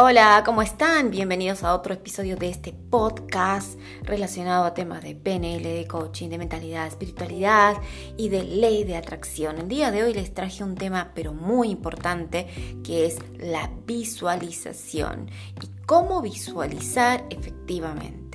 Hola, ¿cómo están? Bienvenidos a otro episodio de este podcast relacionado a temas de PNL, de coaching, de mentalidad, espiritualidad y de ley de atracción. El día de hoy les traje un tema pero muy importante que es la visualización y cómo visualizar efectivamente.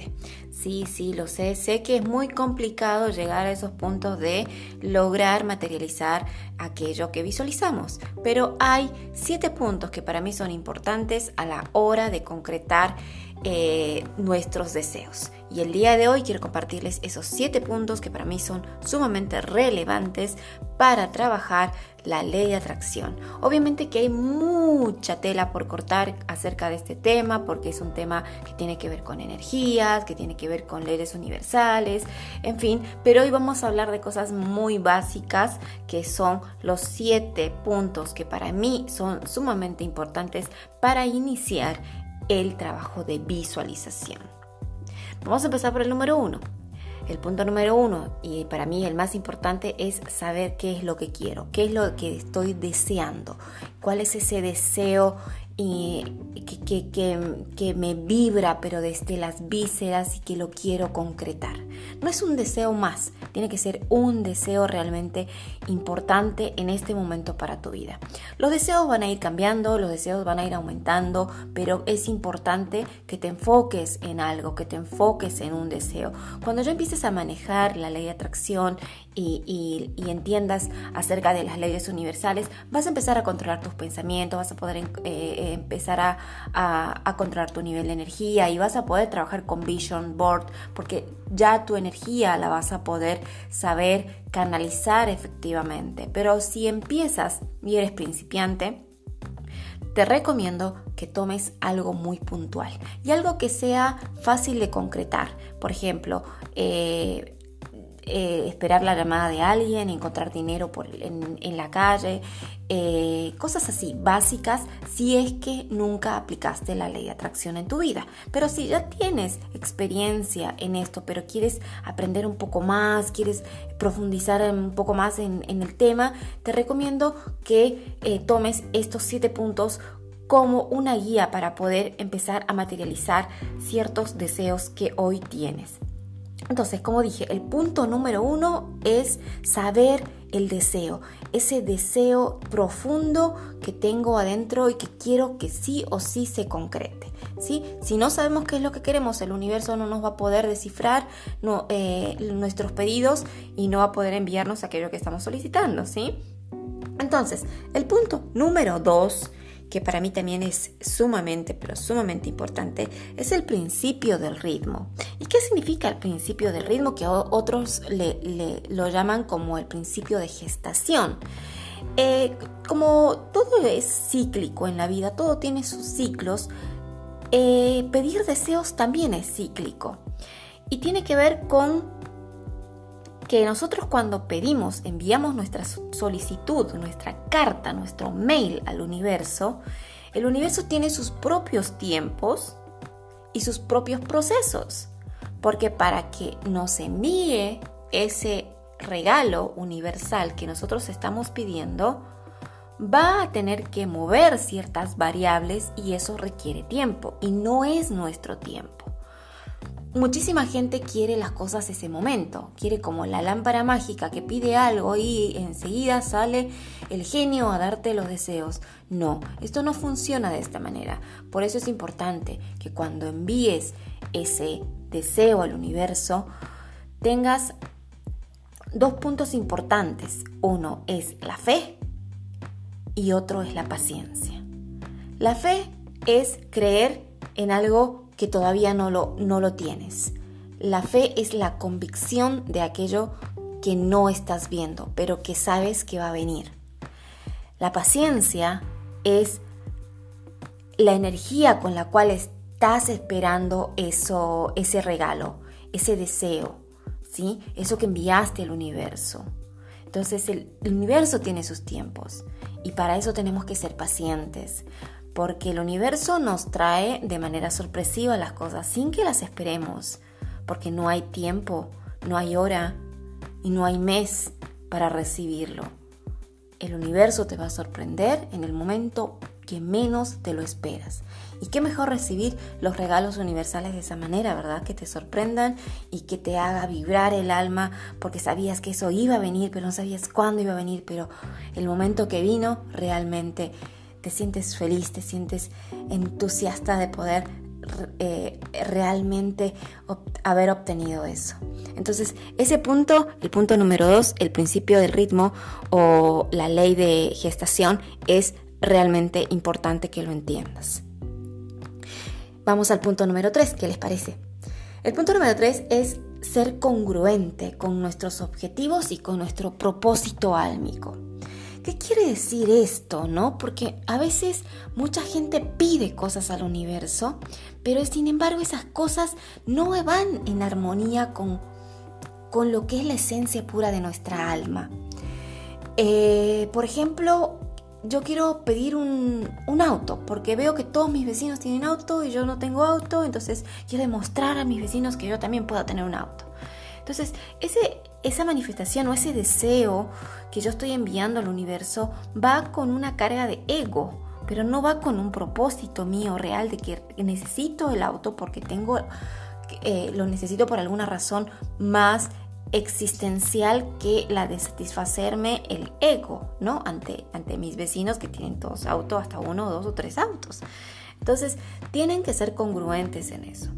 Sí, sí, lo sé. Sé que es muy complicado llegar a esos puntos de lograr materializar aquello que visualizamos, pero hay siete puntos que para mí son importantes a la hora de concretar eh, nuestros deseos. Y el día de hoy quiero compartirles esos siete puntos que para mí son sumamente relevantes para trabajar la ley de atracción. Obviamente que hay mucha tela por cortar acerca de este tema porque es un tema que tiene que ver con energías, que tiene que ver con leyes universales, en fin, pero hoy vamos a hablar de cosas muy básicas que son los siete puntos que para mí son sumamente importantes para iniciar el trabajo de visualización. Vamos a empezar por el número uno. El punto número uno, y para mí el más importante, es saber qué es lo que quiero, qué es lo que estoy deseando, cuál es ese deseo y que, que, me vibra, pero desde las vísceras y que lo quiero concretar. No es un deseo más, tiene que ser un deseo realmente importante en este momento para tu vida. Los deseos van a ir cambiando, los deseos van a ir aumentando, pero es importante que te enfoques en algo, que te enfoques en un deseo. Cuando ya empieces a manejar la ley de atracción y, entiendas acerca de las leyes universales, vas a empezar a controlar tus pensamientos, vas a poder eh, empezar a, a, controlar tu nivel de energía y vas a poder trabajar con Vision Board porque ya energía la vas a poder saber canalizar efectivamente. Pero si empiezas y eres principiante, te recomiendo que tomes algo muy puntual y algo que sea fácil de concretar. Por ejemplo, eh, eh, esperar la llamada de alguien, encontrar dinero por, en, la calle, eh, cosas así básicas si es que nunca aplicaste la ley de atracción en tu vida. Pero si ya tienes experiencia en esto, pero quieres aprender un poco más, quieres profundizar un poco más en, el tema, te recomiendo que eh, tomes estos siete puntos como una guía para poder empezar a materializar ciertos deseos que hoy tienes. Entonces, como dije, el punto número uno es saber el deseo, ese deseo profundo que tengo adentro y que quiero que sí o sí se concrete. ¿sí? Si no sabemos qué es lo que queremos, el universo no nos va a poder descifrar eh, nuestros pedidos y no va a poder enviarnos aquello que estamos solicitando. ¿sí? Entonces, el punto número dos que para mí también es sumamente, pero sumamente importante, es el principio del ritmo. ¿Y qué significa el principio del ritmo? Que otros le, lo llaman como el principio de gestación. Eh, como todo es cíclico en la vida, todo tiene sus ciclos, eh, pedir deseos también es cíclico. Y tiene que ver con que nosotros cuando pedimos, enviamos nuestra solicitud, nuestra carta, nuestro mail al universo, el universo tiene sus propios tiempos y sus propios procesos. Porque para que nos envíe ese regalo universal que nosotros estamos pidiendo, va a tener que mover ciertas variables y eso requiere tiempo y no es nuestro tiempo. Muchísima gente quiere las cosas ese momento, quiere como la lámpara mágica que pide algo y enseguida sale el genio a darte los deseos. No, esto no funciona de esta manera. Por eso es importante que cuando envíes ese deseo al universo, tengas dos puntos importantes. Uno es la fe y otro es la paciencia. La fe es creer en algo que todavía no lo, no lo tienes. La fe es la convicción de aquello que no estás viendo, pero que sabes que va a venir. La paciencia es la energía con la cual estás esperando eso, ese regalo, ese deseo, ¿sí? Eso que enviaste al universo. Entonces el universo tiene sus tiempos y para eso tenemos que ser pacientes, porque el universo nos trae de manera sorpresiva las cosas sin que las esperemos, porque no hay tiempo, no hay hora y no hay mes para recibirlo. El universo te va a sorprender en el momento que menos te lo esperas. Y qué mejor recibir los regalos universales de esa manera, ¿verdad? Que te sorprendan y que te haga vibrar el alma porque sabías que eso iba a venir, pero no sabías cuándo iba a venir, pero el momento que vino realmente te sientes feliz, te sientes entusiasta de poder eh, realmente haber obtenido eso. Entonces, ese punto, el punto número dos, el principio del ritmo o la ley de gestación, es realmente importante que lo entiendas. Vamos al punto número tres, ¿qué les parece? El punto número tres es ser congruente con nuestros objetivos y con nuestro propósito álmico. ¿Qué quiere decir esto, no? Porque a veces mucha gente pide cosas al universo, pero sin embargo esas cosas no van en armonía con, con lo que es la esencia pura de nuestra alma. Eh, por ejemplo, yo quiero pedir un, un, auto, porque veo que todos mis vecinos tienen auto y yo no tengo auto, entonces quiero demostrar a mis vecinos que yo también puedo tener un auto. Entonces, ese, esa manifestación o ese deseo que yo estoy enviando al universo va con una carga de ego, pero no va con un propósito mío real de que necesito el auto porque tengo, eh, lo necesito por alguna razón más existencial que la de satisfacerme el ego, ¿no? Ante, ante mis vecinos que tienen todos autos, hasta uno, dos o tres autos. Entonces, tienen que ser congruentes en eso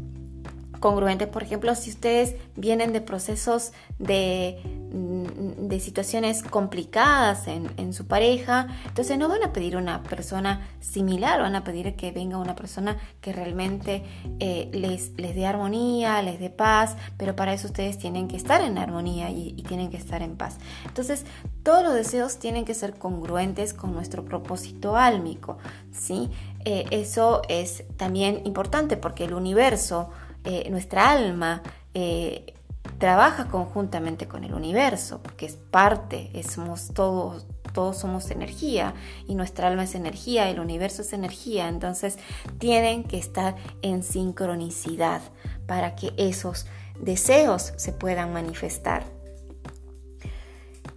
congruentes. Por ejemplo, si ustedes vienen de procesos de, mm, de situaciones complicadas en, su pareja, entonces no van a pedir una persona similar, van a pedir que venga una persona que realmente eh, les, les dé armonía, les dé paz, pero para eso ustedes tienen que estar en armonía y, tienen que estar en paz. Entonces, todos los deseos tienen que ser congruentes con nuestro propósito álmico, ¿sí? Eh, eso es también importante porque el universo eh, nuestra alma eh, trabaja conjuntamente con el universo, porque es parte, somos todos, todos somos energía y nuestra alma es energía, el universo es energía, entonces tienen que estar en sincronicidad para que esos deseos se puedan manifestar.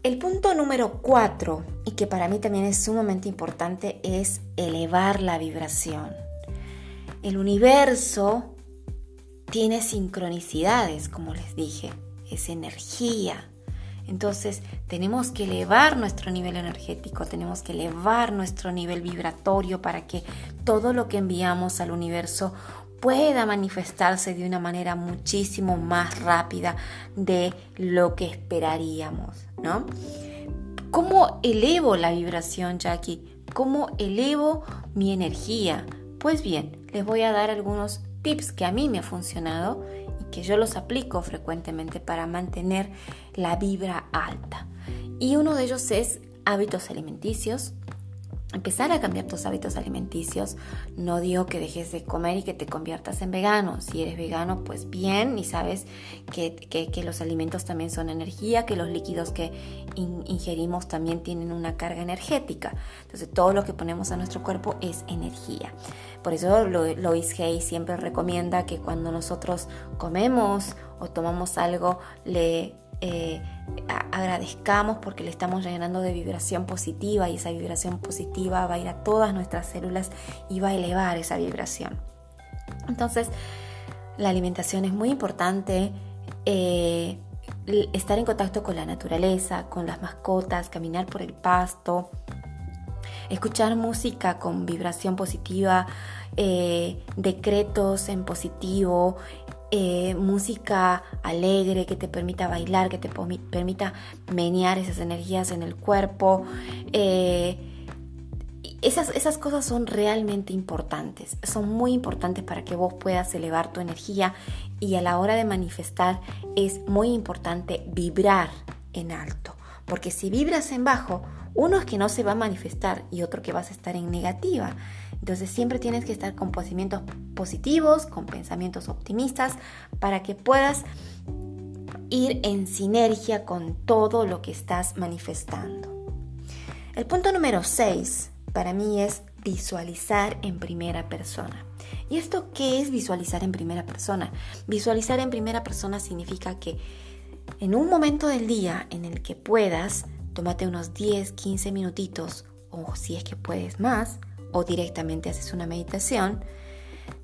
El punto número cuatro, y que para mí también es sumamente importante, es elevar la vibración. El universo tiene sincronicidades, como les dije, es energía. Entonces tenemos que elevar nuestro nivel energético, tenemos que elevar nuestro nivel vibratorio para que todo lo que enviamos al universo pueda manifestarse de una manera muchísimo más rápida de lo que esperaríamos, ¿no? ¿Cómo elevo la vibración, Jackie? ¿Cómo elevo mi energía? Pues bien, les voy a dar algunos tips que a mí me ha funcionado y que yo los aplico frecuentemente para mantener la vibra alta. Y uno de ellos es hábitos alimenticios, empezar a cambiar tus hábitos alimenticios. No digo que dejes de comer y que te conviertas en vegano. Si eres vegano, pues bien, y sabes que, los alimentos también son energía, que los líquidos que ingerimos también tienen una carga energética. Entonces todo lo que ponemos a nuestro cuerpo es energía. Por eso Lois Hay siempre recomienda que cuando nosotros comemos o tomamos algo, le eh, agradezcamos porque le estamos llenando de vibración positiva y esa vibración positiva va a ir a todas nuestras células y va a elevar esa vibración. Entonces, la alimentación es muy importante. Eh, estar en contacto con la naturaleza, con las mascotas, caminar por el pasto, escuchar música con vibración positiva, eh, decretos en positivo, eh, música alegre que te permita bailar, que te permita menear esas energías en el cuerpo. Eh, esas, esas cosas son realmente importantes, son muy importantes para que vos puedas elevar tu energía y a la hora de manifestar es muy importante vibrar en alto, porque si vibras en bajo, uno es que no se va a manifestar y otro que vas a estar en negativa. Entonces siempre tienes que estar con pensamientos positivos, con pensamientos optimistas, para que puedas ir en sinergia con todo lo que estás manifestando. El punto número 6 para mí es visualizar en primera persona. ¿Y esto qué es visualizar en primera persona? Visualizar en primera persona significa que en un momento del día en el que puedas, tómate unos 10, 15 minutitos o si es que puedes más, o directamente haces una meditación,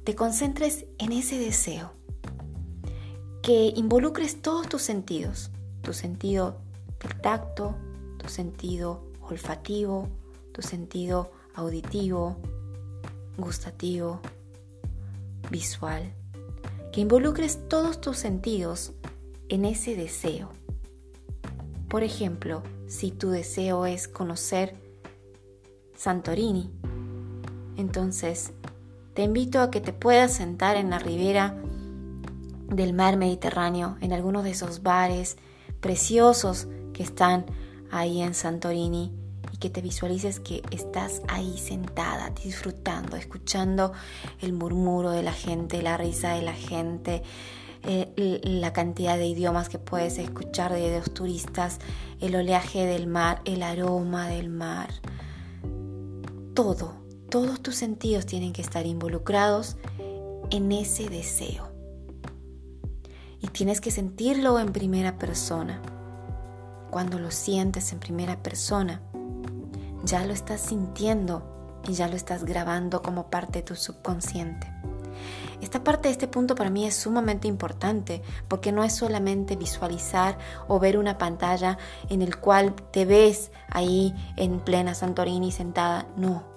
te concentres en ese deseo, que involucres todos tus sentidos, tu sentido del tacto, tu sentido olfativo, tu sentido auditivo, gustativo, visual, que involucres todos tus sentidos en ese deseo. Por ejemplo, si tu deseo es conocer Santorini, entonces te invito a que te puedas sentar en la ribera del mar Mediterráneo, en alguno de esos bares preciosos que están ahí en Santorini y que te visualices que estás ahí sentada, disfrutando, escuchando el murmuro de la gente, la risa de la gente, eh, la cantidad de idiomas que puedes escuchar de los turistas, el oleaje del mar, el aroma del mar. Todo, todos tus sentidos tienen que estar involucrados en ese deseo. Y tienes que sentirlo en primera persona. Cuando lo sientes en primera persona, ya lo estás sintiendo y ya lo estás grabando como parte de tu subconsciente. Esta parte de este punto para mí es sumamente importante porque no es solamente visualizar o ver una pantalla en el cual te ves ahí en plena Santorini sentada. No,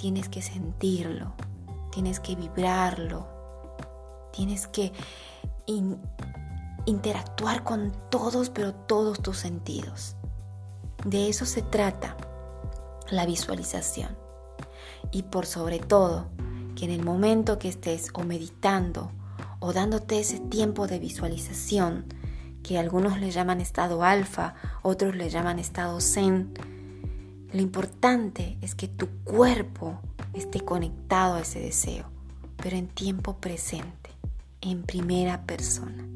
tienes que sentirlo, tienes que vibrarlo, tienes que interactuar con todos, pero todos tus sentidos. De eso se trata la visualización. Y por sobre todo, que en el momento que estés o meditando o dándote ese tiempo de visualización, que algunos le llaman estado alfa, otros le llaman estado zen, lo importante es que tu cuerpo esté conectado a ese deseo, pero en tiempo presente, en primera persona.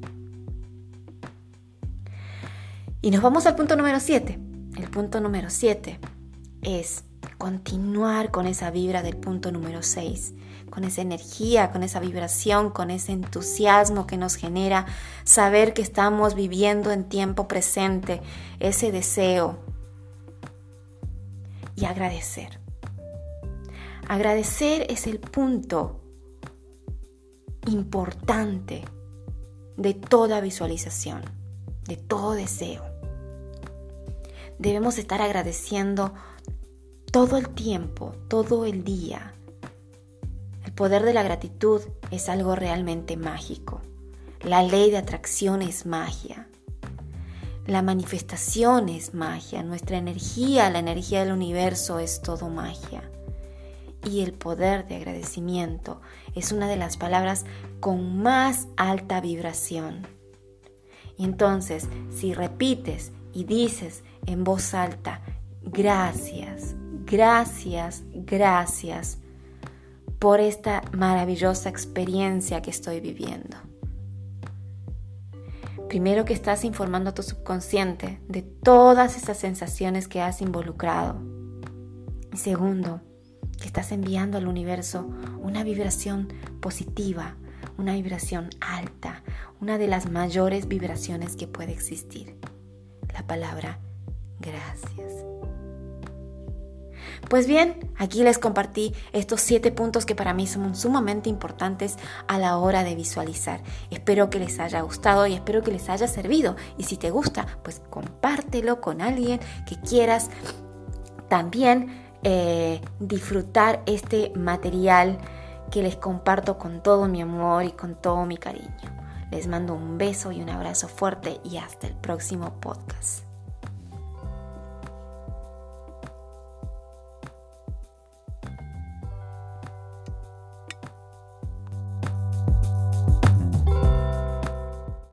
Y nos vamos al punto número 7. El punto número 7 es continuar con esa vibra del punto número 6 con esa energía, con esa vibración, con ese entusiasmo que nos genera saber que estamos viviendo en tiempo presente, ese deseo. Y agradecer. Agradecer es el punto importante de toda visualización, de todo deseo. Debemos estar agradeciendo todo el tiempo, todo el día, poder de la gratitud es algo realmente mágico. La ley de atracción es magia. La manifestación es magia. Nuestra energía, la energía del universo es todo magia. Y el poder de agradecimiento es una de las palabras con más alta vibración. Y entonces, si repites y dices en voz alta, gracias, gracias, gracias, por esta maravillosa experiencia que estoy viviendo. Primero que estás informando a tu subconsciente de todas esas sensaciones que has involucrado. Y segundo, que estás enviando al universo una vibración positiva, una vibración alta, una de las mayores vibraciones que puede existir. La palabra gracias. Pues bien, aquí les compartí estos siete puntos que para mí son sumamente importantes a la hora de visualizar. Espero que les haya gustado y espero que les haya servido. Y si te gusta, pues compártelo con alguien que quieras también eh, disfrutar este material que les comparto con todo mi amor y con todo mi cariño. Les mando un beso y un abrazo fuerte y hasta el próximo podcast.